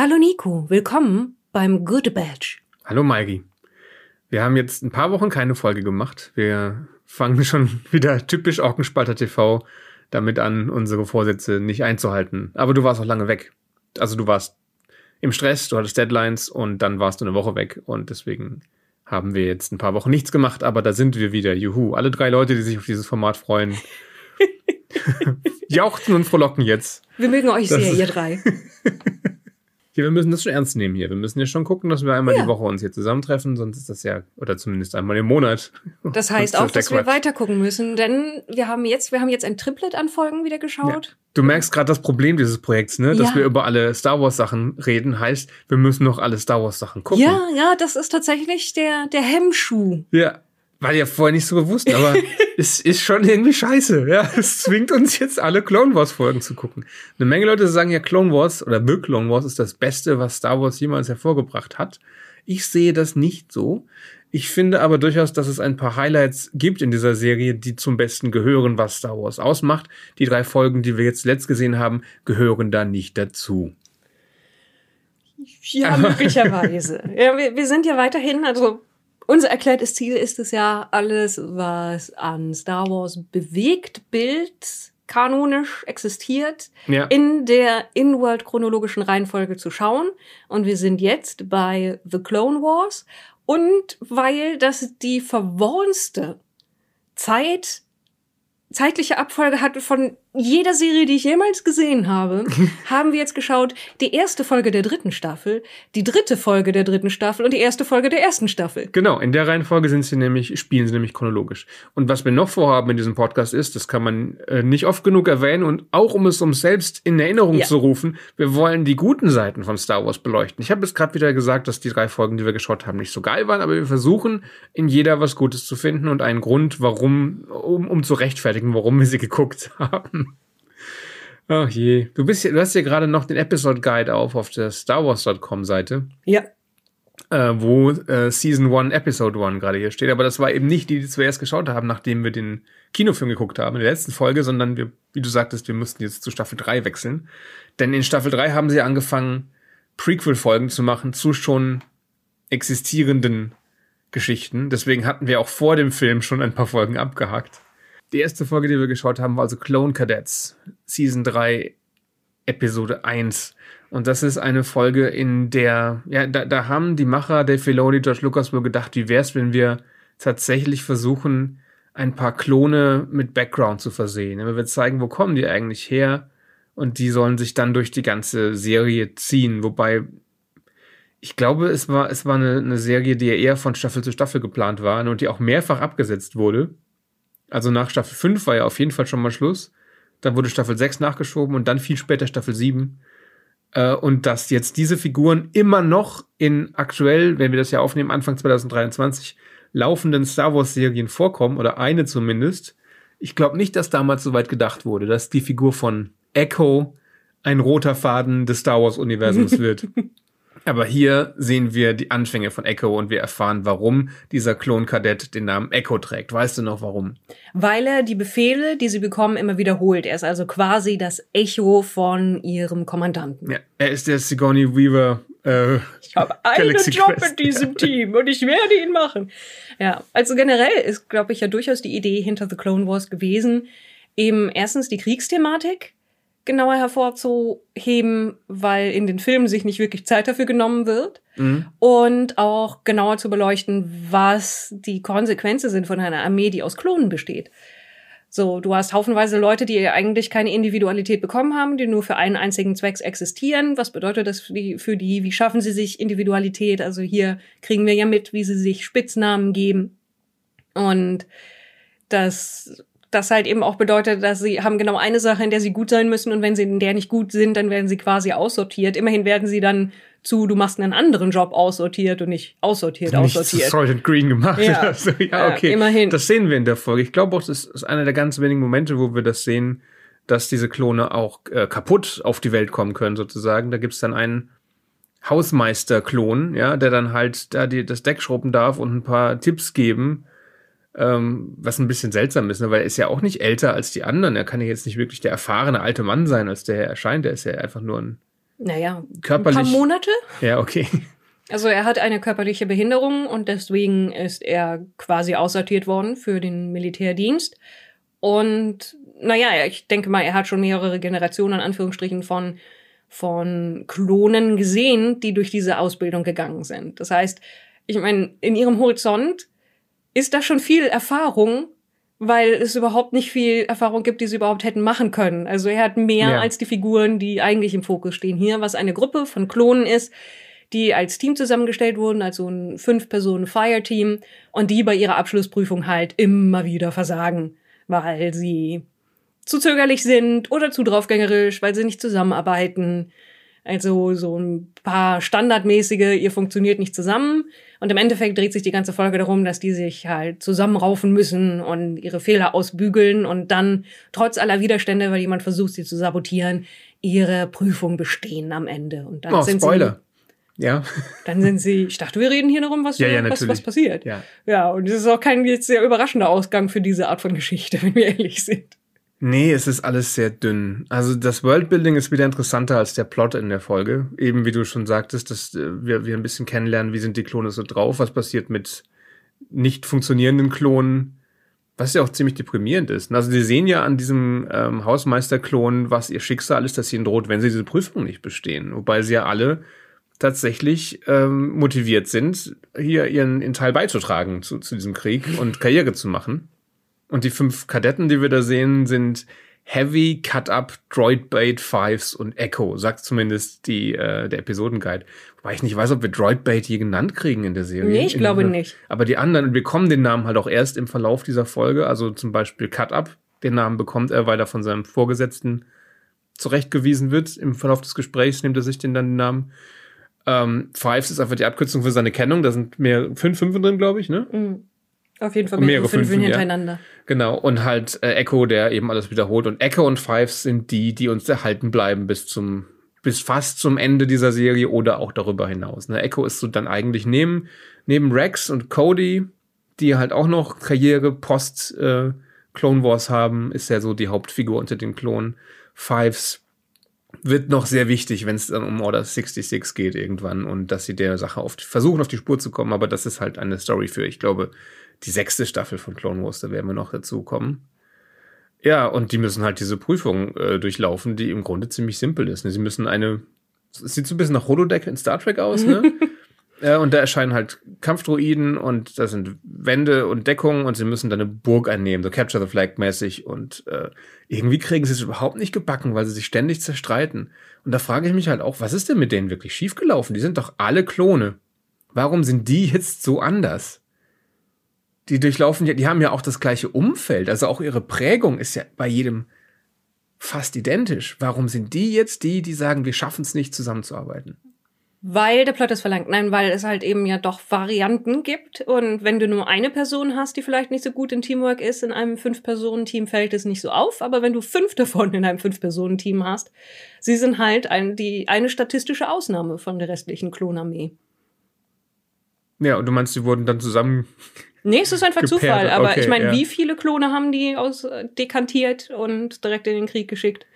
Hallo Nico, willkommen beim Good Badge. Hallo Maigi. Wir haben jetzt ein paar Wochen keine Folge gemacht. Wir fangen schon wieder typisch Orkenspalter TV damit an, unsere Vorsätze nicht einzuhalten. Aber du warst auch lange weg. Also du warst im Stress, du hattest Deadlines und dann warst du eine Woche weg und deswegen haben wir jetzt ein paar Wochen nichts gemacht, aber da sind wir wieder. Juhu. Alle drei Leute, die sich auf dieses Format freuen, jauchzen und frohlocken jetzt. Wir mögen euch das sehr, ihr drei. Ja, wir müssen das schon ernst nehmen hier. Wir müssen ja schon gucken, dass wir einmal ja. die Woche uns hier zusammentreffen, sonst ist das ja, oder zumindest einmal im Monat. Das heißt auch, dass wir weiter gucken müssen, denn wir haben jetzt, wir haben jetzt ein Triplet an Folgen wieder geschaut. Ja. Du merkst gerade das Problem dieses Projekts, ne? Dass ja. wir über alle Star Wars Sachen reden, heißt, wir müssen noch alle Star Wars Sachen gucken. Ja, ja, das ist tatsächlich der, der Hemmschuh. Ja, war ja vorher nicht so bewusst, aber es ist schon irgendwie scheiße. Ja, es zwingt uns jetzt alle Clone Wars Folgen zu gucken. Eine Menge Leute sagen ja, Clone Wars oder The Clone Wars ist das Beste, was Star Wars jemals hervorgebracht hat. Ich sehe das nicht so. Ich finde aber durchaus, dass es ein paar Highlights gibt in dieser Serie, die zum Besten gehören, was Star Wars ausmacht. Die drei Folgen, die wir jetzt letzt gesehen haben, gehören da nicht dazu. Ja, möglicherweise. ja, wir, wir sind ja weiterhin, also unser erklärtes Ziel ist es ja, alles, was an Star Wars bewegt, Bild, kanonisch existiert, ja. in der In-World chronologischen Reihenfolge zu schauen. Und wir sind jetzt bei The Clone Wars. Und weil das die verworrenste Zeit zeitliche Abfolge hat von jeder Serie, die ich jemals gesehen habe, haben wir jetzt geschaut, die erste Folge der dritten Staffel, die dritte Folge der dritten Staffel und die erste Folge der ersten Staffel. Genau, in der Reihenfolge sind sie nämlich, spielen sie nämlich chronologisch. Und was wir noch vorhaben in diesem Podcast ist, das kann man äh, nicht oft genug erwähnen und auch um es uns selbst in Erinnerung ja. zu rufen, wir wollen die guten Seiten von Star Wars beleuchten. Ich habe jetzt gerade wieder gesagt, dass die drei Folgen, die wir geschaut haben, nicht so geil waren, aber wir versuchen in jeder was Gutes zu finden und einen Grund, warum, um, um zu rechtfertigen, warum wir sie geguckt haben. Ach je. Du bist du hast ja gerade noch den Episode Guide auf auf der StarWars.com Seite. Ja. Äh, wo äh, Season 1, Episode 1 gerade hier steht. Aber das war eben nicht die, die zuerst geschaut haben, nachdem wir den Kinofilm geguckt haben in der letzten Folge, sondern wir, wie du sagtest, wir mussten jetzt zu Staffel 3 wechseln. Denn in Staffel 3 haben sie angefangen, Prequel-Folgen zu machen zu schon existierenden Geschichten. Deswegen hatten wir auch vor dem Film schon ein paar Folgen abgehakt. Die erste Folge, die wir geschaut haben, war also Clone Cadets, Season 3, Episode 1. Und das ist eine Folge, in der, ja, da, da haben die Macher Dave Filoni, George Lucas wohl gedacht, wie wär's, wenn wir tatsächlich versuchen, ein paar Klone mit Background zu versehen. Wir zeigen, wo kommen die eigentlich her? Und die sollen sich dann durch die ganze Serie ziehen. Wobei, ich glaube, es war, es war eine, eine Serie, die eher von Staffel zu Staffel geplant war und die auch mehrfach abgesetzt wurde. Also nach Staffel 5 war ja auf jeden Fall schon mal Schluss. Dann wurde Staffel 6 nachgeschoben und dann viel später Staffel 7. Äh, und dass jetzt diese Figuren immer noch in aktuell, wenn wir das ja aufnehmen, Anfang 2023, laufenden Star Wars Serien vorkommen, oder eine zumindest. Ich glaube nicht, dass damals so weit gedacht wurde, dass die Figur von Echo ein roter Faden des Star Wars Universums wird. Aber hier sehen wir die Anfänge von Echo und wir erfahren, warum dieser Klonkadett den Namen Echo trägt. Weißt du noch warum? Weil er die Befehle, die sie bekommen, immer wiederholt. Er ist also quasi das Echo von ihrem Kommandanten. Ja, er ist der Sigourney Weaver. Äh, ich habe einen Job Quest. in diesem Team und ich werde ihn machen. Ja, also generell ist, glaube ich, ja durchaus die Idee hinter The Clone Wars gewesen, eben erstens die Kriegsthematik genauer hervorzuheben, weil in den Filmen sich nicht wirklich Zeit dafür genommen wird. Mhm. Und auch genauer zu beleuchten, was die Konsequenzen sind von einer Armee, die aus Klonen besteht. So, du hast haufenweise Leute, die eigentlich keine Individualität bekommen haben, die nur für einen einzigen Zweck existieren. Was bedeutet das für die, für die? Wie schaffen sie sich Individualität? Also hier kriegen wir ja mit, wie sie sich Spitznamen geben. Und das das halt eben auch bedeutet, dass sie haben genau eine Sache, in der sie gut sein müssen und wenn sie in der nicht gut sind, dann werden sie quasi aussortiert. Immerhin werden sie dann zu, du machst einen anderen Job aussortiert und nicht aussortiert, nicht aussortiert. Sergeant Green gemacht. Ja, also, ja okay. Ja, immerhin. Das sehen wir in der Folge. Ich glaube auch, das ist einer der ganz wenigen Momente, wo wir das sehen, dass diese Klone auch äh, kaputt auf die Welt kommen können, sozusagen. Da gibt's dann einen Hausmeister-Klon, ja, der dann halt da die, das Deck schrubben darf und ein paar Tipps geben, ähm, was ein bisschen seltsam ist, ne? weil er ist ja auch nicht älter als die anderen. Er kann ja jetzt nicht wirklich der erfahrene alte Mann sein, als der er erscheint. Er ist ja einfach nur ein Naja, körperlich. ein paar Monate. Ja, okay. Also er hat eine körperliche Behinderung und deswegen ist er quasi aussortiert worden für den Militärdienst. Und naja, ich denke mal, er hat schon mehrere Generationen, in Anführungsstrichen, von, von Klonen gesehen, die durch diese Ausbildung gegangen sind. Das heißt, ich meine, in ihrem Horizont ist da schon viel Erfahrung, weil es überhaupt nicht viel Erfahrung gibt, die sie überhaupt hätten machen können. Also er hat mehr Ja. als die Figuren, die eigentlich im Fokus stehen hier, was eine Gruppe von Klonen ist, die als Team zusammengestellt wurden, also ein Fünf-Personen-Fire-Team und die bei ihrer Abschlussprüfung halt immer wieder versagen, weil sie zu zögerlich sind oder zu draufgängerisch, weil sie nicht zusammenarbeiten. Also so ein paar standardmäßige, ihr funktioniert nicht zusammen. Und im Endeffekt dreht sich die ganze Folge darum, dass die sich halt zusammenraufen müssen und ihre Fehler ausbügeln und dann trotz aller Widerstände, weil jemand versucht, sie zu sabotieren, ihre Prüfung bestehen am Ende. Und dann Oh, sind Spoiler. Ja. sie, dann sind sie, ich dachte, wir reden hier darum, was, Ja, ja, was, was passiert. Ja. Ja, und es ist auch kein jetzt sehr überraschender Ausgang für diese Art von Geschichte, wenn wir ehrlich sind. Nee, es ist alles sehr dünn. Also das Worldbuilding ist wieder interessanter als der Plot in der Folge. Eben wie du schon sagtest, dass äh, wir, wir ein bisschen kennenlernen, wie sind die Klone so drauf, was passiert mit nicht funktionierenden Klonen, was ja auch ziemlich deprimierend ist. Also sie sehen ja an diesem ähm, Hausmeisterklon, was ihr Schicksal ist, dass ihnen droht, wenn sie diese Prüfung nicht bestehen. Wobei sie ja alle tatsächlich ähm, motiviert sind, hier ihren, ihren Teil beizutragen zu, zu diesem Krieg und Karriere zu machen. Und die fünf Kadetten, die wir da sehen, sind Heavy, Cut-Up, Droidbait, Fives und Echo, sagt zumindest die, äh, der Episodenguide. Wobei ich nicht weiß, ob wir Droidbait je genannt kriegen in der Serie. Nee, ich In glaube der- nicht. Aber die anderen, wir bekommen den Namen halt auch erst im Verlauf dieser Folge. Also zum Beispiel Cut-Up, den Namen bekommt er, weil er von seinem Vorgesetzten zurechtgewiesen wird. Im Verlauf des Gesprächs nimmt er sich den dann den Namen. Ähm, Fives ist einfach die Abkürzung für seine Kennung. Da sind mehr, fünf Fünfe drin, glaube ich, ne? Mhm. Auf jeden Fall mehrere fünf Fünfen, ja. hintereinander. Genau, und halt äh, Echo, der eben alles wiederholt. Und Echo und Fives sind die, die uns erhalten bleiben bis zum, bis fast zum Ende dieser Serie oder auch darüber hinaus. Ne? Echo ist so dann eigentlich neben, neben Rex und Cody, die halt auch noch Karriere post äh, Clone Wars haben, ist ja so die Hauptfigur unter den Klonen. Fives wird noch sehr wichtig, wenn es dann um Order 66 geht irgendwann und dass sie der Sache auf, versuchen, auf die Spur zu kommen. Aber das ist halt eine Story für, ich glaube, die sechste Staffel von Clone Wars, da werden wir noch dazu kommen. Ja, und die müssen halt diese Prüfung äh, durchlaufen, die im Grunde ziemlich simpel ist. Ne? Sie müssen eine, es sieht so ein bisschen nach Holodeck in Star Trek aus, ne? äh, und da erscheinen halt Kampfdroiden und da sind Wände und Deckungen und sie müssen dann eine Burg einnehmen, so Capture the Flag mäßig. Und äh, irgendwie kriegen sie es überhaupt nicht gebacken, weil sie sich ständig zerstreiten. Und da frage ich mich halt auch, was ist denn mit denen wirklich schiefgelaufen? Die sind doch alle Klone. Warum sind die jetzt so anders? Die durchlaufen ja, die haben ja auch das gleiche Umfeld, also auch ihre Prägung ist ja bei jedem fast identisch. Warum sind die jetzt die, die sagen, wir schaffen es nicht zusammenzuarbeiten? Weil der Plot es verlangt. Nein, weil es halt eben ja doch Varianten gibt. Und wenn du nur eine Person hast, die vielleicht nicht so gut in Teamwork ist, in einem Fünf-Personen-Team fällt es nicht so auf. Aber wenn du fünf davon in einem Fünf-Personen-Team hast, sie sind halt ein, die, eine statistische Ausnahme von der restlichen Klonarmee. Ja, und du meinst, die wurden dann zusammen. Nee, es ist einfach Gepaart, Zufall. Aber okay, ich meine, ja. wie viele Klone haben die aus äh, dekantiert und direkt in den Krieg geschickt?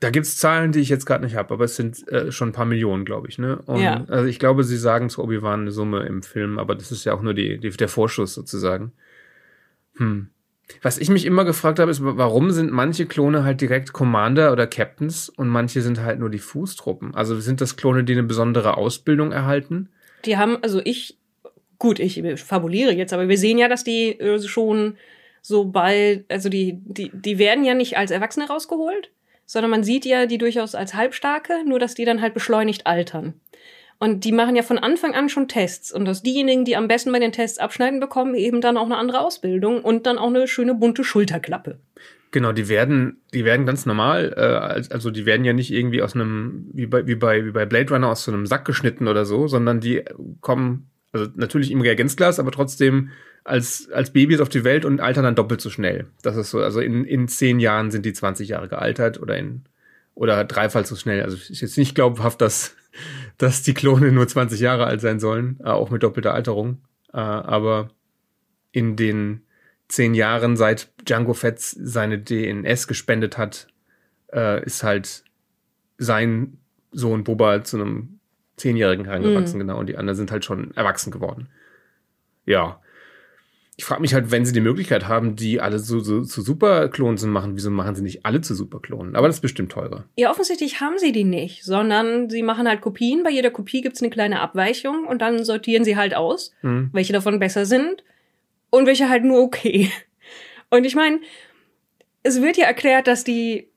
Da gibt's Zahlen, die ich jetzt gerade nicht habe, aber es sind äh, schon ein paar Millionen, glaube ich. Ne? Und, Ja. Also ich glaube, sie sagen zu Obi-Wan eine Summe im Film, aber das ist ja auch nur die, die, der Vorschuss sozusagen. Hm. Was ich mich immer gefragt habe, ist, warum sind manche Klone halt direkt Commander oder Captains und manche sind halt nur die Fußtruppen? Also sind das Klone, die eine besondere Ausbildung erhalten? Die haben, also ich, gut, ich fabuliere jetzt, aber wir sehen ja, dass die äh, schon so bald, also die, die, die werden ja nicht als Erwachsene rausgeholt, sondern man sieht ja die durchaus als Halbstarke, nur dass die dann halt beschleunigt altern. Und die machen ja von Anfang an schon Tests. Und dass diejenigen, die am besten bei den Tests abschneiden, bekommen eben dann auch eine andere Ausbildung und dann auch eine schöne bunte Schulterklappe. Genau, die werden, die werden ganz normal, äh, als- also die werden ja nicht irgendwie aus einem, wie bei, wie bei, wie bei Blade Runner aus so einem Sack geschnitten oder so, sondern die kommen, also natürlich im Reagenzglas, aber trotzdem als, als Babys auf die Welt und altern dann doppelt so schnell. Das ist so, also in, in zehn Jahren sind die 20 Jahre gealtert oder in, oder dreifach so schnell. Also ist jetzt nicht glaubhaft, dass, dass die Klone nur 20 Jahre alt sein sollen, äh, auch mit doppelter Alterung. Äh, aber in den zehn Jahren, seit Django Fett seine DNS gespendet hat, äh, ist halt sein Sohn Boba zu einem Zehnjährigen herangewachsen, mhm. genau. Und die anderen sind halt schon erwachsen geworden. Ja. Ich frage mich halt, wenn sie die Möglichkeit haben, die alle so, so, zu Superklonen zu machen, wieso machen sie nicht alle zu Superklonen? Aber das ist bestimmt teurer. Ja, offensichtlich haben sie die nicht, sondern sie machen halt Kopien. Bei jeder Kopie gibt's eine kleine Abweichung und dann sortieren sie halt aus, mhm. welche davon besser sind und welche halt nur okay. Und ich meine, es wird ja erklärt, dass die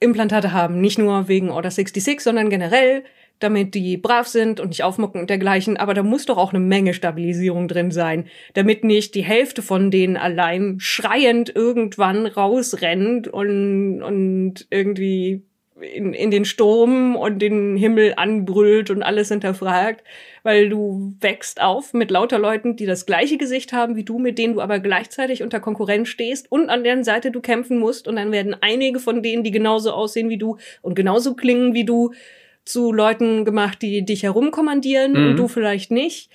Implantate haben, nicht nur wegen Order 66, sondern generell, damit die brav sind und nicht aufmucken und dergleichen, aber da muss doch auch eine Menge Stabilisierung drin sein, damit nicht die Hälfte von denen allein schreiend irgendwann rausrennt und, und irgendwie in, in den Sturm und den Himmel anbrüllt und alles hinterfragt, weil du wächst auf mit lauter Leuten, die das gleiche Gesicht haben wie du, mit denen du aber gleichzeitig unter Konkurrenz stehst und an deren Seite du kämpfen musst. Und dann werden einige von denen, die genauso aussehen wie du und genauso klingen wie du, zu Leuten gemacht, die dich herumkommandieren mhm. und du vielleicht nicht.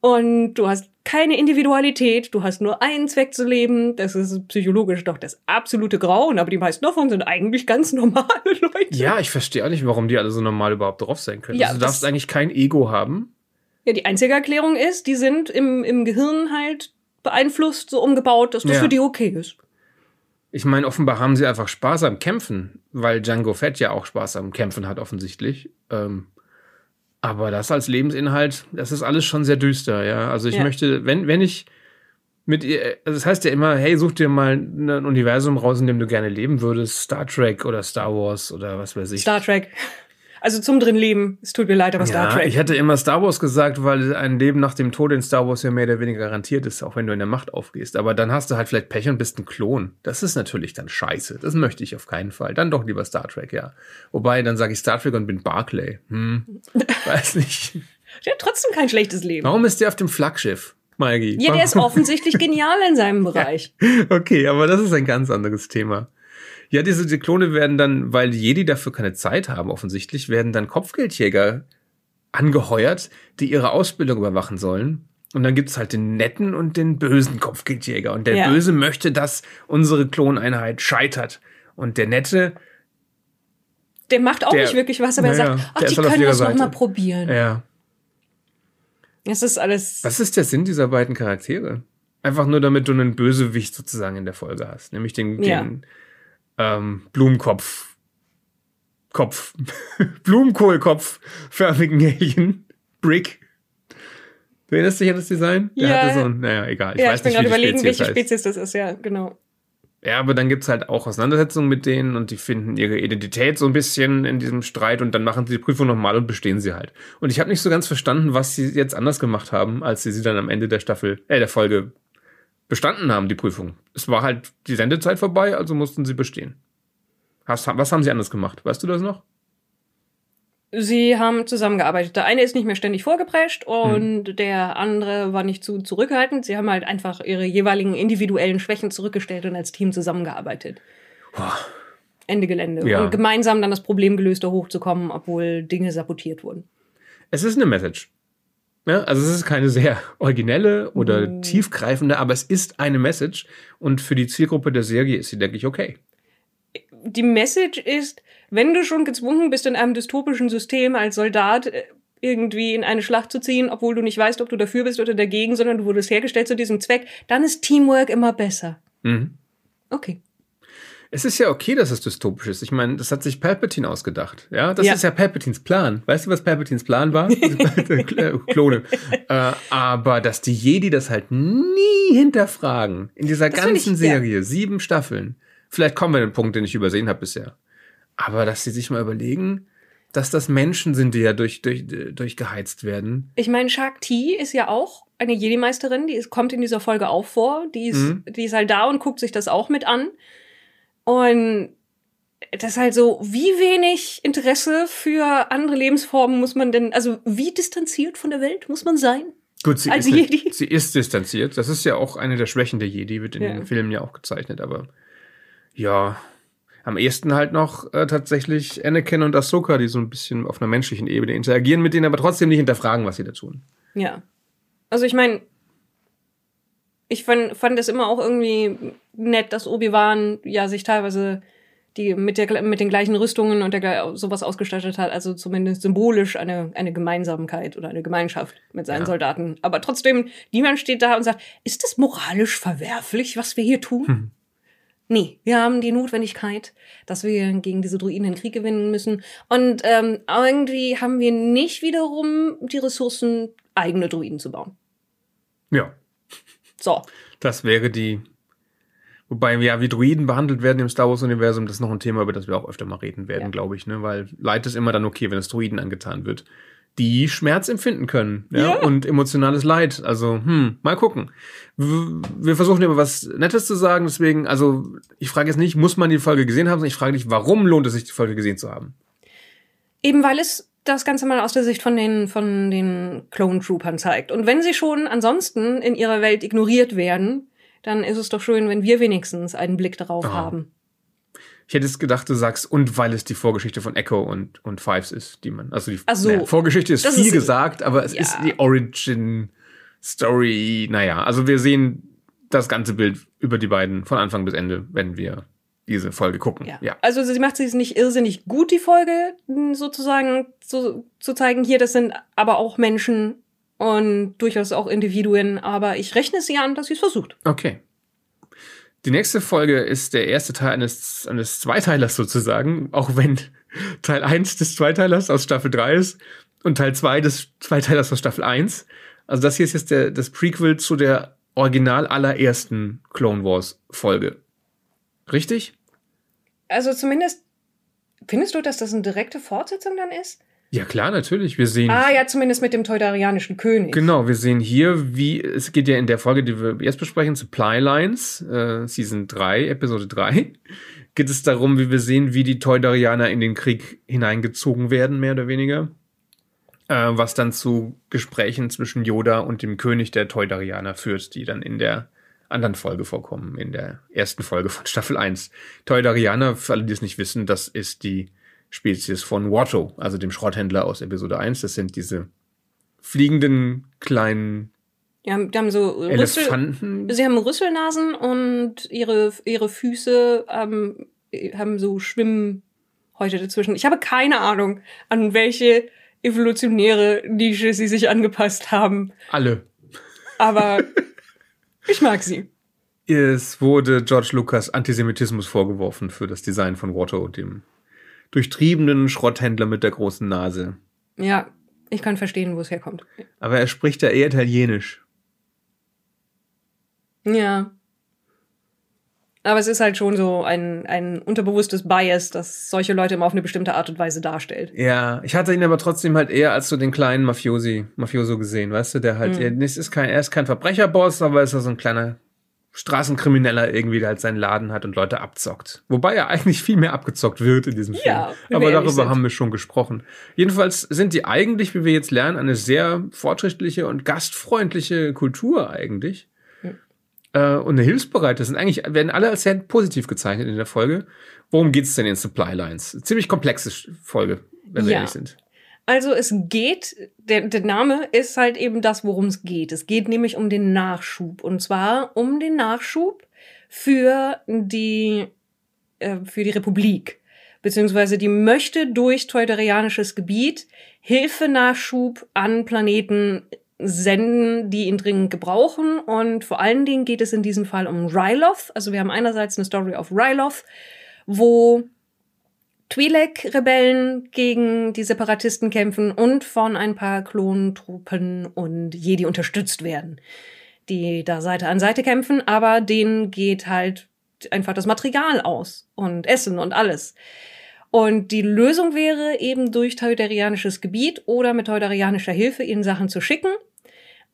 Und du hast keine Individualität, du hast nur einen Zweck zu leben. Das ist psychologisch doch das absolute Grauen, aber die meisten davon sind eigentlich ganz normale Leute. Ja, ich verstehe auch nicht, warum die alle so normal überhaupt drauf sein können. Ja, also, du darfst eigentlich kein Ego haben. Ja, die einzige Erklärung ist, die sind im, im Gehirn halt beeinflusst, so umgebaut, dass das ja. für die okay ist. Ich meine, offenbar haben sie einfach Spaß am Kämpfen, weil Django Fett ja auch Spaß am Kämpfen hat, offensichtlich. Ähm, aber das als Lebensinhalt, das ist alles schon sehr düster, ja. Also ich ja. möchte, wenn, wenn ich mit ihr, also das heißt ja immer, hey, such dir mal ein Universum raus, in dem du gerne leben würdest, Star Trek oder Star Wars oder was weiß ich. Star Trek. Also zum drin Leben. Es tut mir leid, aber ja, Star Trek. Ich hätte immer Star Wars gesagt, weil ein Leben nach dem Tod in Star Wars ja mehr oder weniger garantiert ist, auch wenn du in der Macht aufgehst. Aber dann hast du halt vielleicht Pech und bist ein Klon. Das ist natürlich dann scheiße. Das möchte ich auf keinen Fall. Dann doch lieber Star Trek, ja. Wobei, dann sage ich Star Trek und bin Barclay. Hm, weiß nicht. Der hat trotzdem kein schlechtes Leben. Warum ist der auf dem Flaggschiff? Maggie? Ja, der ist offensichtlich genial in seinem Bereich. okay, aber das ist ein ganz anderes Thema. Ja, diese die Klone werden dann, weil Jedi dafür keine Zeit haben, offensichtlich, werden dann Kopfgeldjäger angeheuert, die ihre Ausbildung überwachen sollen. Und dann gibt's halt den netten und den bösen Kopfgeldjäger. Und der ja. Böse möchte, dass unsere Kloneinheit scheitert. Und der Nette. Der macht auch der, nicht wirklich was, aber er sagt, ach, die können das nochmal probieren. Ja. Es ist alles. Was ist der Sinn dieser beiden Charaktere? Einfach nur, damit du einen Bösewicht sozusagen in der Folge hast. Nämlich den, ja. den ähm, Blumenkopf, Kopf, Blumenkohlkopf-förmigen Alien, Brick. Du erinnerst dich an das Design? Der ja. hatte so ein, naja, egal. Ich ja, weiß ich bin gerade überlegen, Spezies welche Spezies das ist, ja, genau. Ja, aber dann gibt's halt auch Auseinandersetzungen mit denen und die finden ihre Identität so ein bisschen in diesem Streit und dann machen sie die Prüfung nochmal und bestehen sie halt. Und ich habe nicht so ganz verstanden, was sie jetzt anders gemacht haben, als sie sie dann am Ende der Staffel, äh, der Folge bestanden haben, die Prüfung. Es war halt die Sendezeit vorbei, also mussten sie bestehen. Was, was haben sie anders gemacht? Weißt du das noch? Sie haben zusammengearbeitet. Der eine ist nicht mehr ständig vorgeprescht und hm. der andere war nicht zu zurückhaltend. Sie haben halt einfach ihre jeweiligen individuellen Schwächen zurückgestellt und als Team zusammengearbeitet. Boah. Ende Gelände. Ja. Und gemeinsam dann das Problem gelöst, da hochzukommen, obwohl Dinge sabotiert wurden. Es ist eine Message. Ja, also es ist keine sehr originelle oder mhm. tiefgreifende, aber es ist eine Message und für die Zielgruppe der Serie ist sie, denke ich, okay. Die Message ist, wenn du schon gezwungen bist, in einem dystopischen System als Soldat äh, irgendwie in eine Schlacht zu ziehen, obwohl du nicht weißt, ob du dafür bist oder dagegen, sondern du wurdest hergestellt zu diesem Zweck, dann ist Teamwork immer besser. Mhm. Okay. Es ist ja okay, dass es dystopisch ist. Ich meine, das hat sich Palpatine ausgedacht. Ja, das ja. ist ja Palpatines Plan. Weißt du, was Palpatines Plan war? Klone. Äh, aber dass die Jedi das halt nie hinterfragen. In dieser das ganzen ich, Serie, ja. sieben Staffeln. Vielleicht kommen wir an den Punkt, den ich übersehen habe bisher. Aber dass sie sich mal überlegen, dass das Menschen sind, die ja durch, durch, durchgeheizt werden. Ich meine, Shak Ti ist ja auch eine Jedi-Meisterin, die ist, kommt in dieser Folge auch vor. Die ist, mhm. die ist halt da und guckt sich das auch mit an. Und das ist halt so, wie wenig Interesse für andere Lebensformen muss man denn, also wie distanziert von der Welt muss man sein? Gut, sie, ist, Jedi? sie ist distanziert. Das ist ja auch eine der Schwächen der Jedi, wird in ja. den Filmen ja auch gezeichnet, aber ja, am ehesten halt noch äh, tatsächlich Anakin und Ahsoka, die so ein bisschen auf einer menschlichen Ebene interagieren mit denen, aber trotzdem nicht hinterfragen, was sie da tun. Ja. Also ich meine, ich fand, fand es immer auch irgendwie nett, dass Obi-Wan ja sich teilweise die mit, der, mit den gleichen Rüstungen und der, sowas ausgestattet hat, also zumindest symbolisch eine, eine Gemeinsamkeit oder eine Gemeinschaft mit seinen ja. Soldaten. Aber trotzdem, niemand steht da und sagt, ist das moralisch verwerflich, was wir hier tun? Hm. Nee, wir haben die Notwendigkeit, dass wir gegen diese Druiden den Krieg gewinnen müssen. Und ähm, irgendwie haben wir nicht wiederum die Ressourcen, eigene Druiden zu bauen. Ja. So. Das wäre die Wobei, ja, wie Druiden behandelt werden im Star Wars-Universum, das ist noch ein Thema, über das wir auch öfter mal reden werden, ja. glaube ich, ne? Weil Leid ist immer dann okay, wenn es Druiden angetan wird. Die Schmerz empfinden können, ja? ja. Und emotionales Leid. Also, hm, mal gucken. Wir versuchen immer was Nettes zu sagen, deswegen, also, ich frage jetzt nicht, muss man die Folge gesehen haben, sondern ich frage dich, warum lohnt es sich, die Folge gesehen zu haben? Eben weil es das Ganze mal aus der Sicht von den, von den Clone Troopern zeigt. Und wenn sie schon ansonsten in ihrer Welt ignoriert werden, dann ist es doch schön, wenn wir wenigstens einen Blick darauf oh. haben. Ich hätte es gedacht, du sagst, und weil es die Vorgeschichte von Echo und, und Fives ist, die man, also die so, naja, Vorgeschichte ist viel ist, gesagt, aber es ja. ist die Origin Story, naja, also wir sehen das ganze Bild über die beiden von Anfang bis Ende, wenn wir diese Folge gucken. Ja. ja. Also sie macht es nicht irrsinnig gut, die Folge sozusagen zu, zu zeigen. Hier, das sind aber auch Menschen und durchaus auch Individuen, aber ich rechne sie an, dass sie es versucht. Okay. Die nächste Folge ist der erste Teil eines, eines Zweiteilers sozusagen, auch wenn Teil 1 des Zweiteilers aus Staffel 3 ist und Teil 2 des Zweiteilers aus Staffel 1. Also das hier ist jetzt der, das Prequel zu der original allerersten Clone Wars Folge. Richtig? Also zumindest, findest du, dass das eine direkte Fortsetzung dann ist? Ja, klar, natürlich. Wir sehen. Ah, ja, zumindest mit dem teudarianischen König. Genau, wir sehen hier, wie, es geht ja in der Folge, die wir jetzt besprechen, Supply Lines, äh, Season 3, Episode 3, geht es darum, wie wir sehen, wie die Teudarianer in den Krieg hineingezogen werden, mehr oder weniger. Äh, was dann zu Gesprächen zwischen Yoda und dem König der Teudarianer führt, die dann in der anderen Folge vorkommen, in der ersten Folge von Staffel 1. Teudarianer, für alle, die es nicht wissen, das ist die Spezies von Watto, also dem Schrotthändler aus Episode 1. Das sind diese fliegenden kleinen die haben, die haben so Elefanten. Rüssel, sie haben Rüsselnasen und ihre, ihre Füße ähm, haben so Schwimmhäute dazwischen. Ich habe keine Ahnung, an welche evolutionäre Nische sie sich angepasst haben. Alle. Aber ich mag sie. Es wurde George Lucas Antisemitismus vorgeworfen für das Design von Watto, dem durchtriebenen Schrotthändler mit der großen Nase. Ja, ich kann verstehen, wo es herkommt. Aber er spricht ja eher Italienisch. Ja. Aber es ist halt schon so ein, ein unterbewusstes Bias, das solche Leute immer auf eine bestimmte Art und Weise darstellt. Ja, ich hatte ihn aber trotzdem halt eher als so den kleinen Mafiosi, Mafioso gesehen, weißt du, der halt, mhm. er, ist kein, er ist kein Verbrecherboss, aber ist er so ein kleiner Straßenkrimineller irgendwie, der halt seinen Laden hat und Leute abzockt. Wobei er eigentlich viel mehr abgezockt wird in diesem Film. Ja, Aber darüber haben wir schon gesprochen. Jedenfalls sind die eigentlich, wie wir jetzt lernen, eine sehr fortschrittliche und gastfreundliche Kultur eigentlich. Äh, und eine hilfsbereite. sind eigentlich, werden alle als sehr positiv gezeichnet in der Folge. Worum geht's denn in Supply Lines? Ziemlich komplexe Folge, wenn wir ja. ehrlich sind. Also es geht, der, der Name ist halt eben das, worum es geht. Es geht nämlich um den Nachschub. Und zwar um den Nachschub für die, äh, für die Republik. Beziehungsweise die möchte durch teuderianisches Gebiet Hilfenachschub an Planeten senden, die ihn dringend gebrauchen. Und vor allen Dingen geht es in diesem Fall um Ryloth. Also wir haben einerseits eine Story of Ryloth, wo Twi'lek-Rebellen gegen die Separatisten kämpfen und von ein paar Klontruppen und Jedi unterstützt werden, die da Seite an Seite kämpfen, aber denen geht halt einfach das Material aus und Essen und alles. Und die Lösung wäre eben durch teuderianisches Gebiet oder mit teuderianischer Hilfe ihnen Sachen zu schicken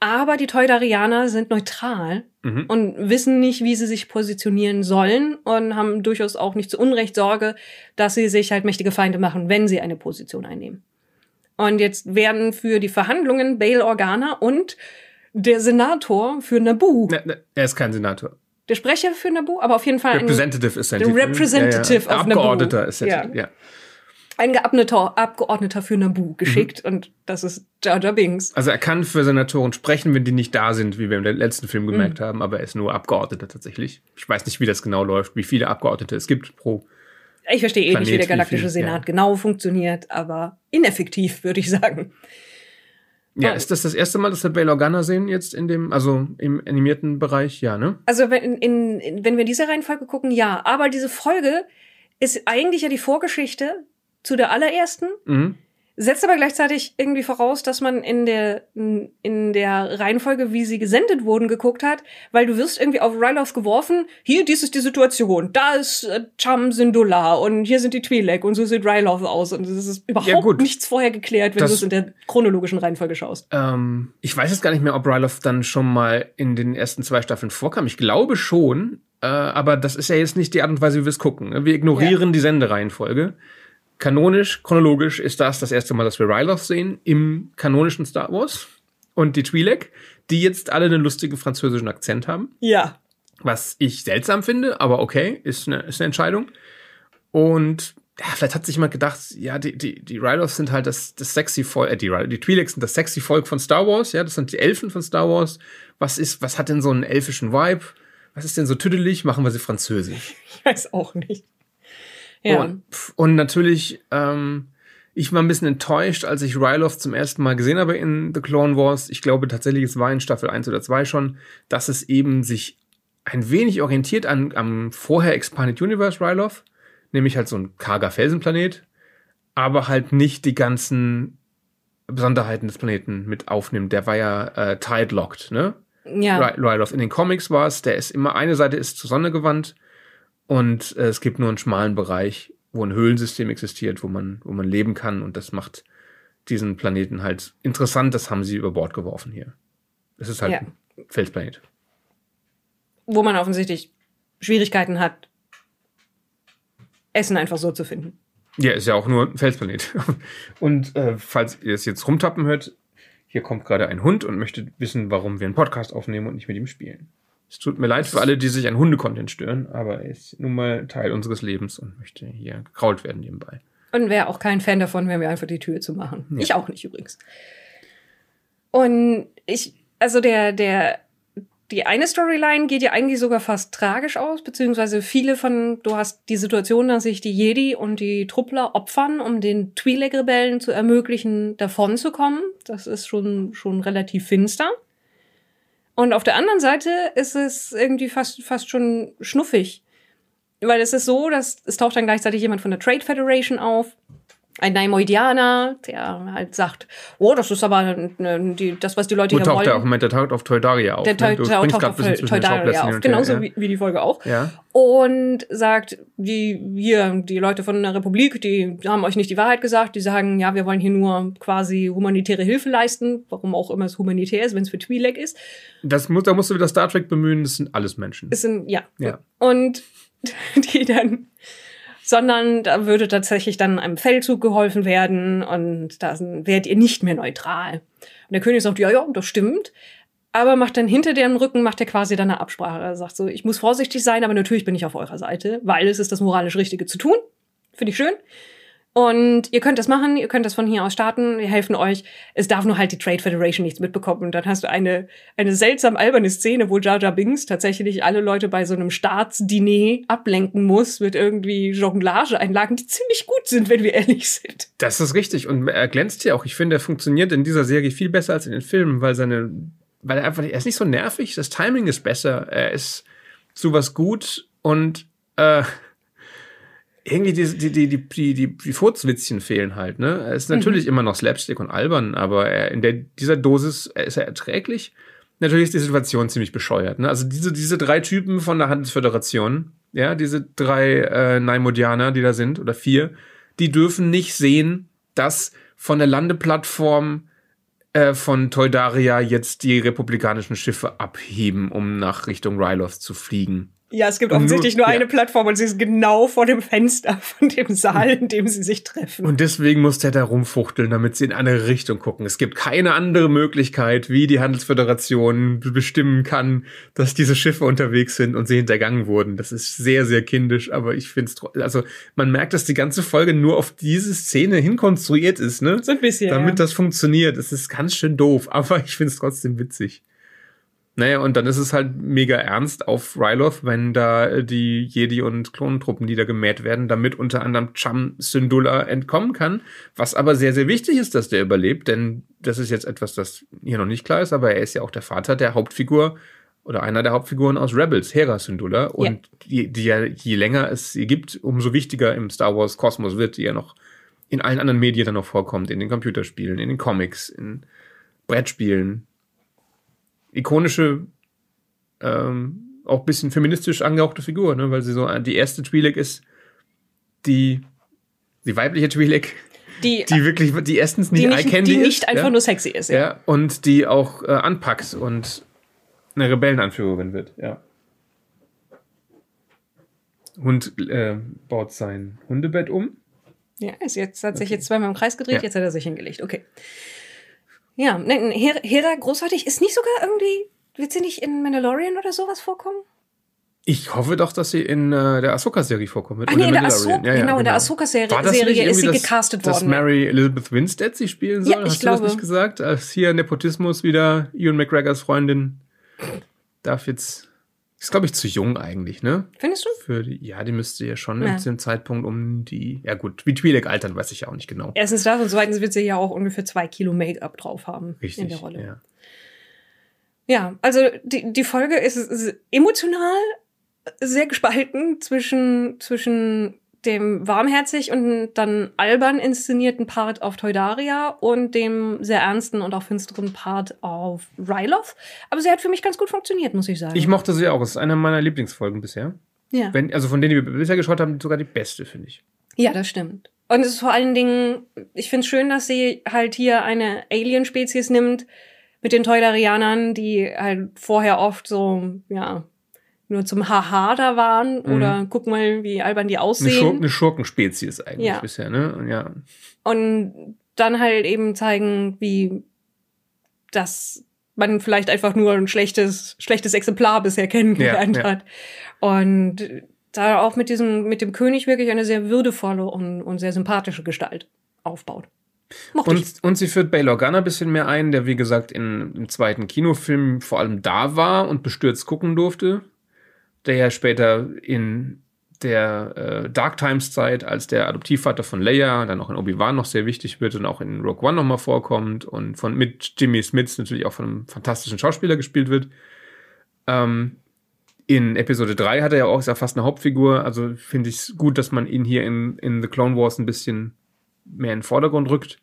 aber die Teudarianer sind neutral mhm. und wissen nicht, wie sie sich positionieren sollen und haben durchaus auch nicht zu Unrecht Sorge, dass sie sich halt mächtige Feinde machen, wenn sie eine Position einnehmen. Und jetzt werden für die Verhandlungen Bail Organa und der Senator für Nabu. Ne, ne, er ist kein Senator. Der Sprecher für Nabu, aber auf jeden Fall Representative ist der Representative ja, ja. of Abgeordneter Naboo. ist er. Ja. ja ein Geabneter, Abgeordneter für Nabu geschickt mhm. und das ist Jar Jar Binks. Also er kann für Senatoren sprechen, wenn die nicht da sind, wie wir im letzten Film gemerkt mhm. haben, aber er ist nur Abgeordneter tatsächlich. Ich weiß nicht, wie das genau läuft, wie viele Abgeordnete es gibt pro Ich verstehe eh nicht, wie der galaktische viel, Senat ja. genau funktioniert, aber ineffektiv, würde ich sagen. Ja, ist das das erste Mal, dass wir Bail Organa sehen jetzt in dem, also im animierten Bereich? Ja, ne? Also wenn, in, in, wenn wir diese Reihenfolge gucken, ja. Aber diese Folge ist eigentlich ja die Vorgeschichte zu der allerersten. Mhm setzt aber gleichzeitig irgendwie voraus, dass man in der in der Reihenfolge, wie sie gesendet wurden, geguckt hat, weil du wirst irgendwie auf Ryloth geworfen. Hier, dies ist die Situation. Da ist äh, Chum Sindular und hier sind die Twi'lek und so sieht Ryloth aus und es ist überhaupt ja, nichts vorher geklärt, wenn du es in der chronologischen Reihenfolge schaust. Ähm, ich weiß jetzt gar nicht mehr, ob Ryloth dann schon mal in den ersten zwei Staffeln vorkam. Ich glaube schon, äh, aber das ist ja jetzt nicht die Art und Weise, wie wir es gucken. Wir ignorieren ja. die Sendereihenfolge kanonisch, chronologisch ist das das erste Mal, dass wir Ryloth sehen im kanonischen Star Wars. Und die Twi'lek, die jetzt alle einen lustigen französischen Akzent haben. Ja. Was ich seltsam finde, aber okay, ist eine, ist eine Entscheidung. Und ja, vielleicht hat sich jemand gedacht, ja, die, die, die Ryloths sind halt das, das sexy Volk, äh, die, die Twi'leks sind das sexy Volk von Star Wars, ja, das sind die Elfen von Star Wars. Was ist, was hat denn so einen elfischen Vibe? Was ist denn so tüdelig? Machen wir sie französisch. Ich weiß auch nicht. Ja. Und, und natürlich, ähm, ich war ein bisschen enttäuscht, als ich Ryloth zum ersten Mal gesehen habe in The Clone Wars. Ich glaube tatsächlich, es war in Staffel 1 oder 2 schon, dass es eben sich ein wenig orientiert an, am vorher Expanded Universe Ryloth, nämlich halt so ein karger Felsenplanet, aber halt nicht die ganzen Besonderheiten des Planeten mit aufnimmt. Der war ja äh, tide-locked, ne? Ja. Ryloth. In den Comics war es, der ist immer, eine Seite ist zur Sonne gewandt und äh, es gibt nur einen schmalen Bereich, wo ein Höhlensystem existiert, wo man, wo man leben kann. Und das macht diesen Planeten halt interessant. Das haben sie über Bord geworfen hier. Es ist halt ja. ein Felsplanet. Wo man offensichtlich Schwierigkeiten hat, Essen einfach so zu finden. Ja, ist ja auch nur ein Felsplanet. Und äh, falls ihr es jetzt rumtappen hört, hier kommt gerade ein Hund und möchte wissen, warum wir einen Podcast aufnehmen und nicht mit ihm spielen. Es tut mir leid für alle, die sich an Hundekontent stören, aber er ist nun mal Teil unseres Lebens und möchte hier gekrault werden nebenbei. Und wäre auch kein Fan davon, wenn wir einfach die Tür zu machen. Ja. Ich auch nicht übrigens. Und ich, also der, der, die eine Storyline geht ja eigentlich sogar fast tragisch aus, beziehungsweise viele von, du hast die Situation, dass sich die Jedi und die Truppler opfern, um den Twi'lek-Rebellen zu ermöglichen, davon zu kommen. Das ist schon, schon relativ finster. Und auf der anderen Seite ist es irgendwie fast, fast schon schnuffig. Weil es ist so, dass es taucht dann gleichzeitig jemand von der Trade Federation auf, ein Naimoidianer, der halt sagt, oh, das ist aber ne, die, das, was die Leute Wo hier wollen. Der auch Moment, der taucht auf Teudaria auf. Der ne? taucht auf Teudaria auf, genauso ja. wie, wie die Folge auch. Ja. Und sagt, die, hier, die Leute von der Republik, die haben euch nicht die Wahrheit gesagt, die sagen, ja, wir wollen hier nur quasi humanitäre Hilfe leisten, warum auch immer es humanitär ist, wenn es für Twi'lek ist. Das muss, da musst du wieder Star Trek bemühen, das sind alles Menschen. Es sind, ja. ja. Und die dann sondern da würde tatsächlich dann einem Feldzug geholfen werden und da wärt ihr nicht mehr neutral. Und der König sagt, ja, ja, das stimmt. Aber macht dann hinter deren Rücken, macht er quasi dann eine Absprache. Er sagt so, ich muss vorsichtig sein, aber natürlich bin ich auf eurer Seite, weil es ist das moralisch Richtige zu tun. Finde ich schön. Und ihr könnt das machen, ihr könnt das von hier aus starten, wir helfen euch. Es darf nur halt die Trade Federation nichts mitbekommen. Und dann hast du eine, eine seltsam alberne Szene, wo Jar Jar Binks tatsächlich alle Leute bei so einem Staatsdiner ablenken muss mit irgendwie Jonglage-Einlagen, die ziemlich gut sind, wenn wir ehrlich sind. Das ist richtig. Und er glänzt ja auch. Ich finde, er funktioniert in dieser Serie viel besser als in den Filmen, weil seine, weil er einfach, er ist nicht so nervig, das Timing ist besser, er ist sowas gut und, äh, irgendwie die, die, die, die, die, die Furzwitzchen fehlen halt, ne? Er ist natürlich mhm. immer noch Slapstick und albern, aber er, in der, dieser Dosis ist er erträglich. Natürlich ist die Situation ziemlich bescheuert, ne? Also diese, diese drei Typen von der Handelsföderation, ja, diese drei äh, Naimodianer, die da sind, oder vier, die dürfen nicht sehen, dass von der Landeplattform äh, von Toldaria jetzt die republikanischen Schiffe abheben, um nach Richtung Ryloth zu fliegen. Ja, es gibt offensichtlich nur, nur eine ja. Plattform und sie ist genau vor dem Fenster von dem Saal, in dem sie sich treffen. Und deswegen muss der da rumfuchteln, damit sie in eine Richtung gucken. Es gibt keine andere Möglichkeit, wie die Handelsföderation bestimmen kann, dass diese Schiffe unterwegs sind und sie hintergangen wurden. Das ist sehr, sehr kindisch, aber ich finde es, also man merkt, dass die ganze Folge nur auf diese Szene hinkonstruiert ist, ne? So ein bisschen. Damit ja. das funktioniert. Das ist ganz schön doof, aber ich finde es trotzdem witzig. Naja, und dann ist es halt mega ernst auf Ryloth, wenn da die Jedi und Klonentruppen niedergemäht werden, damit unter anderem Cham Syndulla entkommen kann. Was aber sehr, sehr wichtig ist, dass der überlebt, denn das ist jetzt etwas, das hier noch nicht klar ist, aber er ist ja auch der Vater der Hauptfigur oder einer der Hauptfiguren aus Rebels, Hera Syndulla. Und ja. die, die ja, je länger es sie gibt, umso wichtiger im Star Wars Kosmos wird, die ja noch in allen anderen Medien dann noch vorkommt, in den Computerspielen, in den Comics, in Brettspielen, ikonische, ähm, auch bisschen feministisch angehauchte Figur, ne? weil sie so die erste Twi'lek ist, die die weibliche Twi'lek, die, die wirklich, die erstens nicht, nicht eye Die nicht ist, einfach ja? nur sexy ist, ja. ja und die auch äh, anpackt und eine Rebellenanführerin wird, ja. Hund äh, baut sein Hundebett um. Ja, ist jetzt hat sich jetzt zweimal im Kreis gedreht, ja. jetzt hat er sich hingelegt. Okay. Ja, ne, Hera großartig ist nicht sogar irgendwie, wird sie nicht in Mandalorian oder sowas vorkommen? Ich hoffe doch, dass sie in äh, der Ahsoka-Serie vorkommt. Ach nee, in der Ahsoka, ja, ja, genau, in der genau. Ahsoka-Serie ist sie das, gecastet worden. Dass Mary Elizabeth Winstead sie spielen soll? Ja, ich Hast glaube. du das nicht gesagt? Als hier Nepotismus wieder Ewan McGregors Freundin darf jetzt ist, glaube ich, zu jung eigentlich, ne? Findest du? Für die, ja, die müsste ja schon ja. zu dem Zeitpunkt um die. Ja, gut, wie Twi'lek altern, weiß ich ja auch nicht genau. Erstens das und zweitens wird sie ja auch ungefähr zwei Kilo Make-up drauf haben Richtig, in der Rolle. Ja, ja also die, die Folge ist, ist emotional sehr gespalten zwischen, zwischen dem warmherzig und dann albern inszenierten Part auf Teudaria und dem sehr ernsten und auch finsteren Part auf Ryloth. Aber sie hat für mich ganz gut funktioniert, muss ich sagen. Ich mochte sie auch. Es ist eine meiner Lieblingsfolgen bisher. Ja. Wenn, also von denen, die wir bisher geschaut haben, sogar die beste, finde ich. Ja, das stimmt. Und es ist vor allen Dingen, ich finde es schön, dass sie halt hier eine Alien-Spezies nimmt mit den Teudarianern, die halt vorher oft so, ja, nur zum Haha da waren mhm. oder guck mal, wie albern die aussehen. Eine, Schur eine Schurkenspezies eigentlich ja. bisher, ne? Ja. Und dann halt eben zeigen, wie das man vielleicht einfach nur ein schlechtes, schlechtes Exemplar bisher kennengelernt ja, ja. hat. Und da auch mit diesem, mit dem König wirklich eine sehr würdevolle und, und sehr sympathische Gestalt aufbaut. und, und sie führt Bail Organa ein bisschen mehr ein, der wie gesagt in, im zweiten Kinofilm vor allem da war und bestürzt gucken durfte der ja später in der äh, Dark Times Zeit als der Adoptivvater von Leia, dann auch in Obi-Wan noch sehr wichtig wird und auch in Rogue One nochmal vorkommt und von mit Jimmy Smits natürlich auch von einem fantastischen Schauspieler gespielt wird. Ähm, in Episode 3 hat er ja auch, ist ja fast eine Hauptfigur, also finde ich es gut, dass man ihn hier in, in The Clone Wars ein bisschen mehr in den Vordergrund rückt.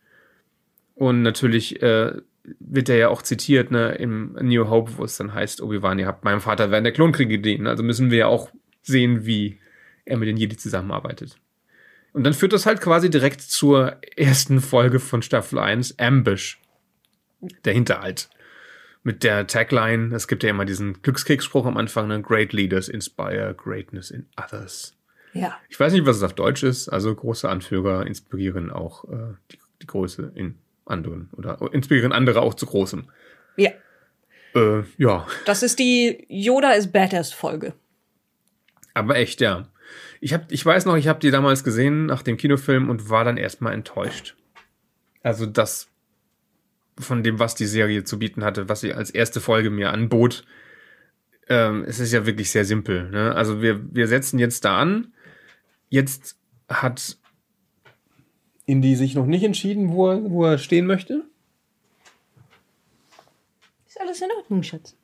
Und natürlich äh, wird er ja auch zitiert, ne, im New Hope, wo es dann heißt, Obi-Wan, ihr habt meinem Vater während der Klonkriege gedient. Also müssen wir ja auch sehen, wie er mit den Jedi zusammenarbeitet. Und dann führt das halt quasi direkt zur ersten Folge von Staffel 1, Ambush. Der Hinterhalt. Mit der Tagline, es gibt ja immer diesen Glückskriegsspruch am Anfang, ne? Great Leaders inspire greatness in others. Ja. Ich weiß nicht, was es auf Deutsch ist. Also große Anführer inspirieren auch äh, die, die Größe in anderen oder inspirieren andere auch zu Großem. Ja. Äh, ja. Das ist die Yoda is Badass Folge. Aber echt, ja. Ich, hab, ich weiß noch, ich habe die damals gesehen nach dem Kinofilm und war dann erstmal enttäuscht. Also das von dem, was die Serie zu bieten hatte, was sie als erste Folge mir anbot. Ähm, es ist ja wirklich sehr simpel. Ne? Also wir, wir setzen jetzt da an. Jetzt hat Indy sich noch nicht entschieden, wo er, wo er stehen möchte? Ist alles in Ordnung, Schatz.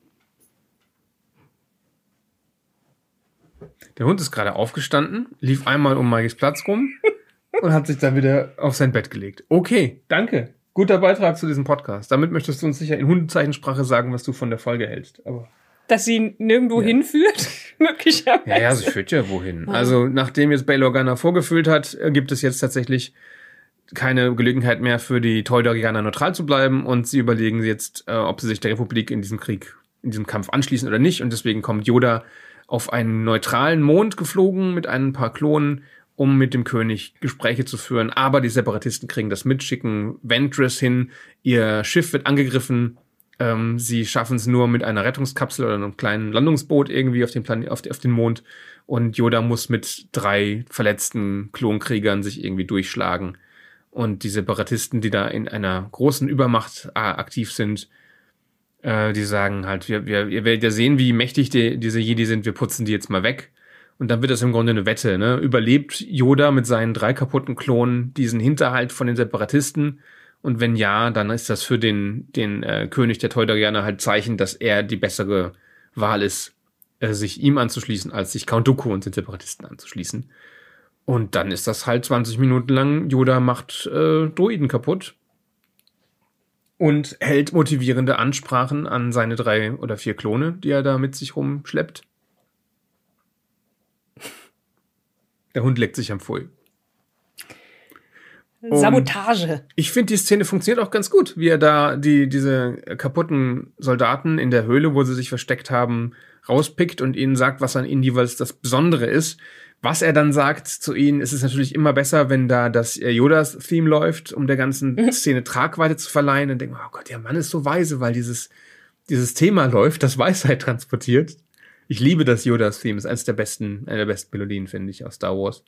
Der Hund ist gerade aufgestanden, lief einmal um Maikes Platz rum und hat sich dann wieder auf sein Bett gelegt. Okay, danke. Guter Beitrag zu diesem Podcast. Damit möchtest du uns sicher in Hundezeichensprache sagen, was du von der Folge hältst. Aber dass sie nirgendwo ja. hinführt, möglicherweise. Ja, ja, sie führt ja wohin. Also, nachdem jetzt Bail Organa vorgefühlt hat, gibt es jetzt tatsächlich keine Gelegenheit mehr für die Toydorianer neutral zu bleiben und sie überlegen jetzt, äh, ob sie sich der Republik in diesem Krieg, in diesem Kampf anschließen oder nicht. Und deswegen kommt Yoda auf einen neutralen Mond geflogen mit ein paar Klonen, um mit dem König Gespräche zu führen. Aber die Separatisten kriegen das mit, schicken Ventress hin, ihr Schiff wird angegriffen. Ähm, sie schaffen es nur mit einer Rettungskapsel oder einem kleinen Landungsboot irgendwie auf den, Plan auf, auf den Mond. Und Yoda muss mit drei verletzten Klonkriegern sich irgendwie durchschlagen und die Separatisten, die da in einer großen Übermacht äh, aktiv sind, Äh, die sagen halt, wir, wir, ihr werdet ja sehen, wie mächtig die, diese Jedi sind, wir putzen die jetzt mal weg. Und dann wird das im Grunde eine Wette, ne? Überlebt Yoda mit seinen drei kaputten Klonen diesen Hinterhalt von den Separatisten? Und wenn ja, dann ist das für den, den äh, König der Teudarianer halt Zeichen, dass er die bessere Wahl ist, äh, sich ihm anzuschließen, als sich Count Dooku und den Separatisten anzuschließen. Und dann ist das halt 20 Minuten lang, Yoda macht äh, Droiden kaputt und hält motivierende Ansprachen an seine drei oder vier Klone, die er da mit sich rumschleppt. Der Hund leckt sich am Pfui. Sabotage. Ich finde, die Szene funktioniert auch ganz gut, wie er da die, diese kaputten Soldaten in der Höhle, wo sie sich versteckt haben, rauspickt und ihnen sagt, was an ihnen jeweils das Besondere ist. Was er dann sagt zu ihnen, ist es natürlich immer besser, wenn da das Yodas-Theme läuft, um der ganzen mhm. Szene Tragweite zu verleihen. Dann denkt man, oh Gott, der Mann ist so weise, weil dieses, dieses Thema läuft, das Weisheit transportiert. Ich liebe das Yodas-Theme, ist eines der besten, eine der besten Melodien, finde ich, aus Star Wars.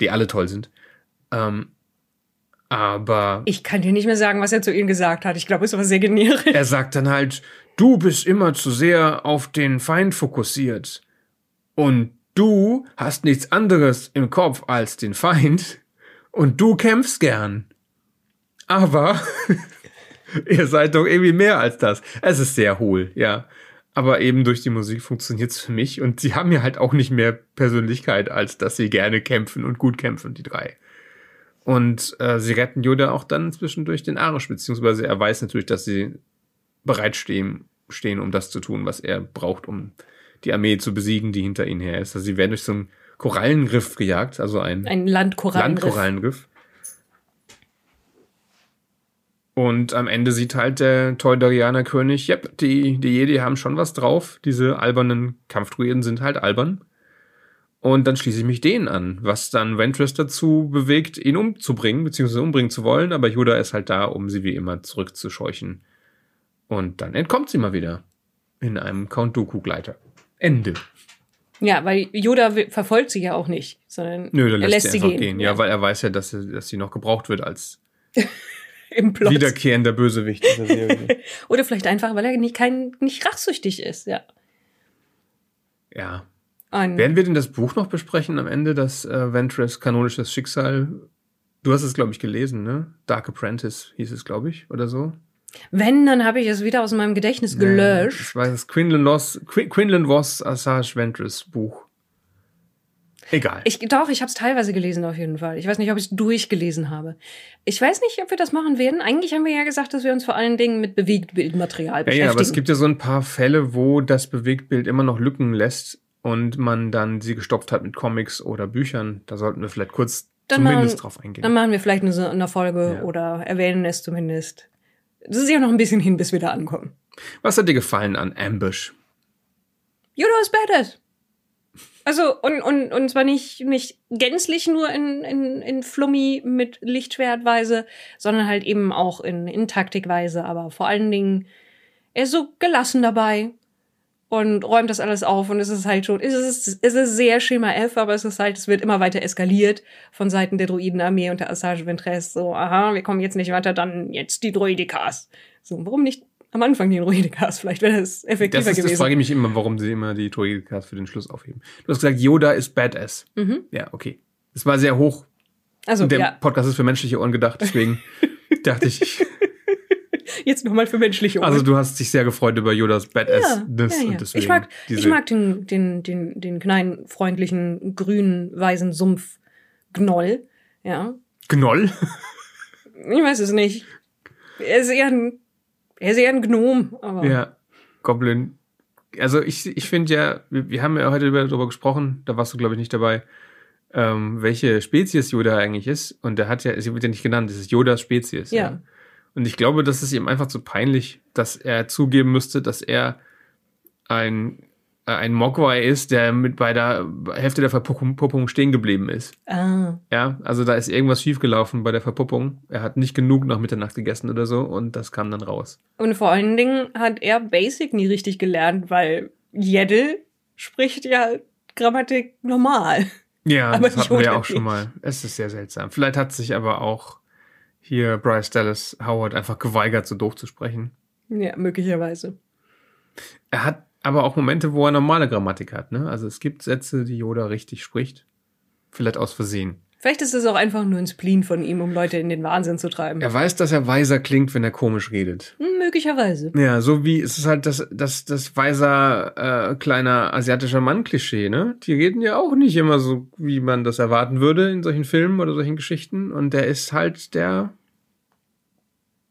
Die alle toll sind. Ähm, aber. Ich kann dir nicht mehr sagen, was er zu ihnen gesagt hat. Ich glaube, es war sehr generisch. Er sagt dann halt, du bist immer zu sehr auf den Feind fokussiert. Und du hast nichts anderes im Kopf als den Feind. Und du kämpfst gern. Aber ihr seid doch irgendwie mehr als das. Es ist sehr hohl, ja. Aber eben durch die Musik funktioniert es für mich. Und sie haben ja halt auch nicht mehr Persönlichkeit, als dass sie gerne kämpfen und gut kämpfen, die drei. Und äh, sie retten Yoda auch dann zwischendurch den Arsch, beziehungsweise er weiß natürlich, dass sie bereitstehen, stehen, um das zu tun, was er braucht, um die Armee zu besiegen, die hinter ihnen her ist. Also sie werden durch so einen Korallenriff gejagt, also ein, ein Landkorallenriff. Landkorallenriff. Und am Ende sieht halt der Teudarianer König, yep, die, die Jedi haben schon was drauf. Diese albernen Kampfdruiden sind halt albern. Und dann schließe ich mich denen an, was dann Ventress dazu bewegt, ihn umzubringen, beziehungsweise umbringen zu wollen, aber Yoda ist halt da, um sie wie immer zurückzuscheuchen. Und dann entkommt sie mal wieder. In einem Count Dooku-Gleiter. Ende. Ja, weil Yoda verfolgt sie ja auch nicht, sondern Nö, er lässt, lässt sie, sie gehen. gehen. Ja, ja, weil er weiß ja, dass, sie, dass sie noch gebraucht wird als Im Plot. wiederkehrender Bösewicht dieser Serie. Oder vielleicht einfach, weil er nicht, kein, nicht rachsüchtig ist, ja. Ja, ein Werden wir denn das Buch noch besprechen am Ende, das äh, Ventress kanonisches Schicksal? Du hast es, glaube ich, gelesen, ne? Dark Apprentice hieß es, glaube ich, oder so. Wenn, dann habe ich es wieder aus meinem Gedächtnis gelöscht. Ja, das war das Quinlan, Loss, Quinlan Voss Assage Ventress Buch. Egal. Ich, doch, ich habe es teilweise gelesen auf jeden Fall. Ich weiß nicht, ob ich es durchgelesen habe. Ich weiß nicht, ob wir das machen werden. Eigentlich haben wir ja gesagt, dass wir uns vor allen Dingen mit Bewegtbildmaterial beschäftigen. Ja, ja, aber es gibt ja so ein paar Fälle, wo das Bewegtbild immer noch Lücken lässt und man dann sie gestopft hat mit Comics oder Büchern, da sollten wir vielleicht kurz dann zumindest machen, drauf eingehen. Dann machen wir vielleicht eine, eine Folge ja. oder erwähnen es zumindest. Das ist ja noch ein bisschen hin, bis wir da ankommen. Was hat dir gefallen an Ambush? Yoda is badass. Also, und, und, und zwar nicht, nicht gänzlich nur in, in, in Flummi mit Lichtschwertweise, sondern halt eben auch in, in Taktikweise, aber vor allen Dingen, er ist so gelassen dabei und räumt das alles auf und es ist halt schon, es ist, es ist sehr Schema F, aber es ist halt, es wird immer weiter eskaliert von Seiten der Druidenarmee und der Assage Ventress. So, aha, wir kommen jetzt nicht weiter, dann jetzt die Druidikas. So, warum nicht am Anfang die Druidikas? Vielleicht wäre das effektiver das ist, gewesen. Das frage ich mich immer, warum sie immer die Druidikas für den Schluss aufheben. Du hast gesagt, Yoda ist Badass. Mhm. Ja, okay. Es war sehr hoch. Also, der ja. Podcast ist für menschliche Ohren gedacht, deswegen dachte ich, Jetzt nochmal für menschliche Ohren. Also du hast dich sehr gefreut über Yodas Badassness ja, ja, ja. und deswegen. Ich mag, ich mag den, den, den, den kleinen, freundlichen, grünen, weißen Sumpf Gnoll. Ja. Gnoll? Ich weiß es nicht. Er ist eher ein, er ist eher ein Gnom, aber. Ja. Goblin. Also ich, ich finde ja, wir, wir haben ja heute darüber gesprochen, da warst du, glaube ich, nicht dabei, ähm, welche Spezies Yoda eigentlich ist. Und der hat ja, sie wird ja nicht genannt, das ist Yodas Spezies. Ja. ja. Und ich glaube, das ist ihm einfach zu peinlich, dass er zugeben müsste, dass er ein, äh, ein Mogwai ist, der mit bei der Hälfte der Verpuppung stehen geblieben ist. Ah. Ja, also da ist irgendwas schiefgelaufen bei der Verpuppung. Er hat nicht genug nach Mitternacht gegessen oder so und das kam dann raus. Und vor allen Dingen hat er Basic nie richtig gelernt, weil Jeddel spricht ja Grammatik normal. Ja, aber das hatten wir ja auch schon mal. Es ist sehr seltsam. Vielleicht hat sich aber auch hier Bryce Dallas Howard einfach geweigert, so doof zu sprechen. Ja, möglicherweise. Er hat aber auch Momente, wo er normale Grammatik hat, ne? Also es gibt Sätze, die Yoda richtig spricht. Vielleicht aus Versehen. Vielleicht ist es auch einfach nur ein Spleen von ihm, um Leute in den Wahnsinn zu treiben. Er weiß, dass er weiser klingt, wenn er komisch redet. Hm, möglicherweise. Ja, so wie es ist halt das, das, das weiser äh, kleiner asiatischer Mann-Klischee, ne? Die reden ja auch nicht immer so, wie man das erwarten würde in solchen Filmen oder solchen Geschichten. Und der ist halt der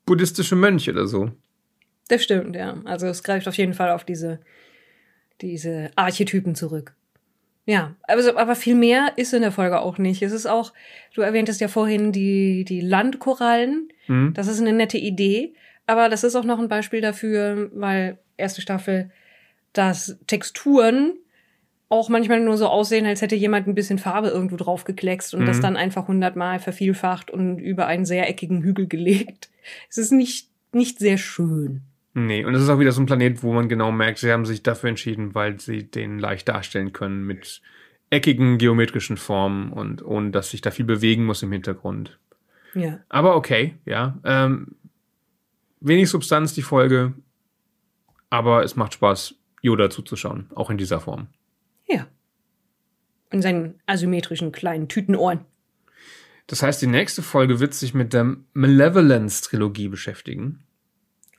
buddhistische Mönch oder so. Das stimmt, ja. Also es greift auf jeden Fall auf diese, diese Archetypen zurück. Ja, also, aber viel mehr ist in der Folge auch nicht. Es ist auch, du erwähntest ja vorhin die, die Landkorallen. Mhm. Das ist eine nette Idee. Aber das ist auch noch ein Beispiel dafür, weil erste Staffel, dass Texturen auch manchmal nur so aussehen, als hätte jemand ein bisschen Farbe irgendwo drauf gekleckst und Mhm. das dann einfach hundertmal vervielfacht und über einen sehr eckigen Hügel gelegt. Es ist nicht, nicht sehr schön. Nee, und es ist auch wieder so ein Planet, wo man genau merkt, sie haben sich dafür entschieden, weil sie den leicht darstellen können mit eckigen geometrischen Formen und ohne dass sich da viel bewegen muss im Hintergrund. Ja. Aber okay, ja. Ähm, wenig Substanz die Folge, aber es macht Spaß, Yoda zuzuschauen, auch in dieser Form. Ja. In seinen asymmetrischen kleinen Tütenohren. Das heißt, die nächste Folge wird sich mit der Malevolence-Trilogie beschäftigen.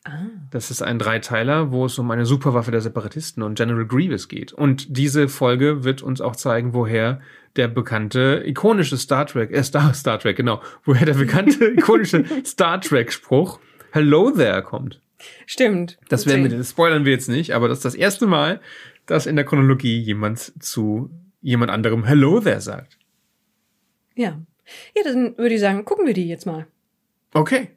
Ah. Das ist ein Dreiteiler, wo es um eine Superwaffe der Separatisten und General Grievous geht. Und diese Folge wird uns auch zeigen, woher der bekannte ikonische Star Trek, äh, Star, Star Trek, genau, woher der bekannte ikonische Star Trek-Spruch Hello there kommt. Stimmt. Das werden wir, das spoilern wir jetzt nicht, aber das ist das erste Mal, dass in der Chronologie jemand zu jemand anderem Hello there sagt. Ja. Ja, dann würde ich sagen, gucken wir die jetzt mal. Okay.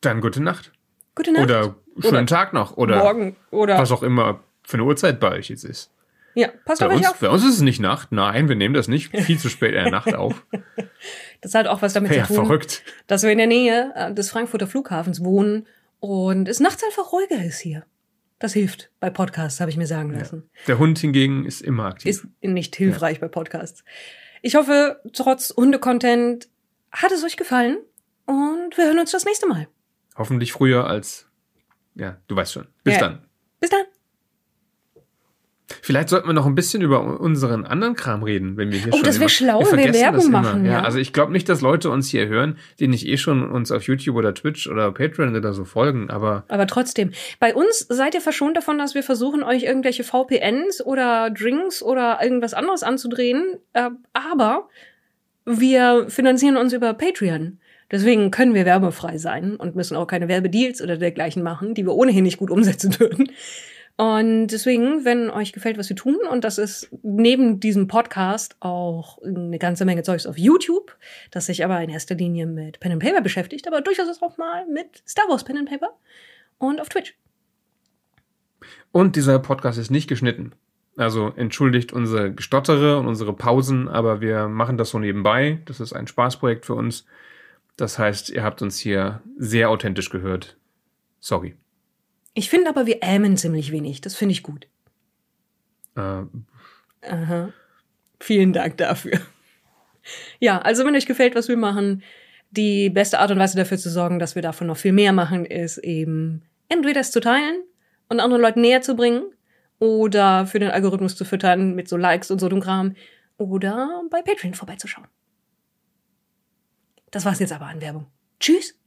Dann gute Nacht. Gute Nacht. Oder schönen Oder Tag noch. Oder morgen. Oder. was auch immer für eine Uhrzeit bei euch jetzt ist. Ja, passt Bei auf uns, auf. bei uns ist es nicht Nacht. Nein, wir nehmen das nicht viel zu spät in der Nacht auf. Das hat auch was damit Ja, zu tun, verrückt. dass wir in der Nähe äh, des Frankfurter Flughafens wohnen und es nachts einfach ruhiger ist hier. Das hilft bei Podcasts, habe ich mir sagen lassen. Der Hund hingegen ist immer aktiv. Ist nicht hilfreich bei Podcasts. Ich hoffe, trotz Hunde-Content hat es euch gefallen und wir hören uns das nächste Mal. Hoffentlich früher als. Ja, du weißt schon. Bis Ja. dann. Bis dann. Vielleicht sollten wir noch ein bisschen über unseren anderen Kram reden, wenn wir hier Oh, schon. das wär immer- schlau, wir wir Werbung machen, ja. Also ich glaube nicht, dass Leute uns hier hören, die nicht eh schon uns auf YouTube oder Twitch oder Patreon oder so folgen, aber Aber trotzdem, bei uns seid ihr verschont davon, dass wir versuchen, euch irgendwelche VPNs oder Drinks oder irgendwas anderes anzudrehen. Äh, aber wir finanzieren uns über Patreon. Deswegen können wir werbefrei sein und müssen auch keine Werbedeals oder dergleichen machen, die wir ohnehin nicht gut umsetzen würden. Und deswegen, wenn euch gefällt, was wir tun, und das ist neben diesem Podcast auch eine ganze Menge Zeugs auf YouTube, das sich aber in erster Linie mit Pen and Paper beschäftigt, aber durchaus auch mal mit Star Wars Pen and Paper und auf Twitch. Und dieser Podcast ist nicht geschnitten. Also entschuldigt unsere Gestottere und unsere Pausen, aber wir machen das so nebenbei. Das ist ein Spaßprojekt für uns. Das heißt, ihr habt uns hier sehr authentisch gehört. Sorry. Ich finde aber, wir ämen ziemlich wenig. Das finde ich gut. Äh, Aha. Vielen Dank dafür. Ja, also wenn euch gefällt, was wir machen, die beste Art und Weise dafür zu sorgen, dass wir davon noch viel mehr machen, ist eben entweder es zu teilen und anderen Leuten näher zu bringen oder für den Algorithmus zu füttern mit so Likes und so dem Kram oder bei Patreon vorbeizuschauen. Das war's jetzt aber an Werbung. Tschüss.